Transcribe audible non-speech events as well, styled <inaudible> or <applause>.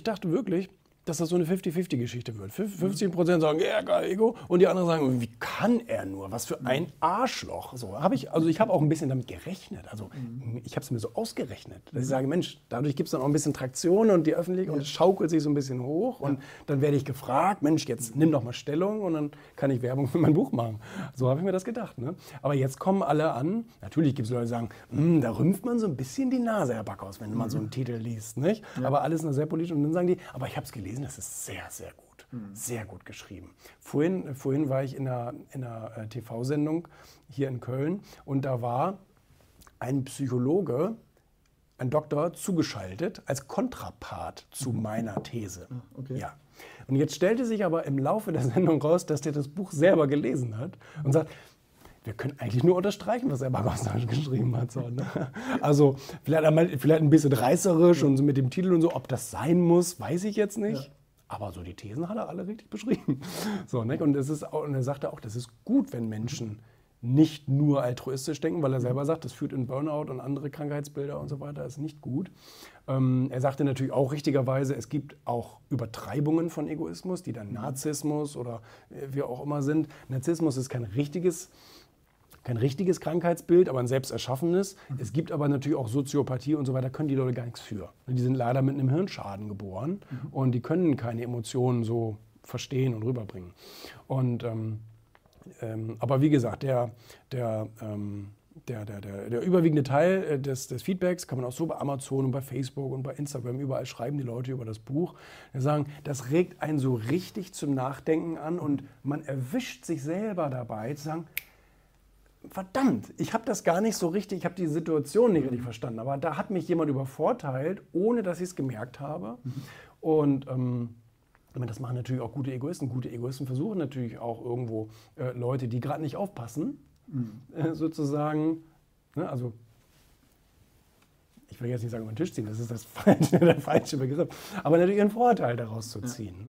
ich dachte wirklich, dass das so eine 50-50-Geschichte wird. 50 Prozent sagen, ja, geil, Ego. Und die anderen sagen, wie kann er nur? Was für ein Arschloch. So habe ich, also ich habe auch ein bisschen damit gerechnet. Also ich habe es mir so ausgerechnet, dass ich sage, Mensch, dadurch gibt es dann auch ein bisschen Traktion und die Öffentlichkeit und es schaukelt sich so ein bisschen hoch. Und dann werde ich gefragt, Mensch, jetzt nimm doch mal Stellung und dann kann ich Werbung für mein Buch machen. So habe ich mir das gedacht. Ne? Aber jetzt kommen alle an. Natürlich gibt es Leute, die sagen, "Hm, da rümpft man so ein bisschen die Nase, Herr Backhaus, wenn man so einen Titel liest. Nicht? Aber alles nur sehr politisch. Und dann sagen die, aber ich habe es gelesen, das ist sehr, sehr gut. Sehr gut geschrieben. Vorhin, vorhin war ich in einer, in einer äh, TV-Sendung hier in Köln und da war ein Psychologe, ein Doktor, zugeschaltet als Kontrapart zu meiner These. okay. Ja. Und jetzt stellte sich aber im Laufe der Sendung raus, dass der das Buch selber gelesen hat und sagt, wir können eigentlich nur unterstreichen, was er Bagostage <laughs> geschrieben hat. So, ne? Also vielleicht, einmal- vielleicht ein bisschen reißerisch und so mit dem Titel und so. Ob das sein muss, weiß ich jetzt nicht. Ja. Aber so die Thesen hat er alle richtig beschrieben. So, ne? Und, es ist auch, und er sagte auch, das ist gut, wenn Menschen nicht nur altruistisch denken, weil er selber sagt, das führt in Burnout und andere Krankheitsbilder und so weiter, ist nicht gut. Ähm, er sagte natürlich auch richtigerweise, es gibt auch Übertreibungen von Egoismus, die dann Narzissmus oder äh, wie auch immer sind. Narzissmus ist kein richtiges kein richtiges Krankheitsbild, aber ein selbst erschaffenes. Es gibt aber natürlich auch Soziopathie und so weiter, können die Leute gar nichts für. Die sind leider mit einem Hirnschaden geboren und die können keine Emotionen so verstehen und rüberbringen. Und, ähm, ähm, aber wie gesagt, der, der, ähm, der, der, der, der überwiegende Teil äh, des, des Feedbacks kann man auch so bei Amazon und bei Facebook und bei Instagram, überall schreiben die Leute über das Buch. Die sagen, das regt einen so richtig zum Nachdenken an und man erwischt sich selber dabei zu sagen, verdammt, ich habe das gar nicht so richtig, ich habe die Situation nicht richtig verstanden, aber da hat mich jemand übervorteilt, ohne dass ich es gemerkt habe. Und ähm, das machen natürlich auch gute Egoisten. Gute Egoisten versuchen natürlich auch irgendwo äh, Leute, die gerade nicht aufpassen, äh, sozusagen, ne, also ich will jetzt nicht sagen, über den Tisch ziehen, das ist das <laughs> falsche, der falsche Begriff, aber natürlich einen Vorteil daraus zu ziehen.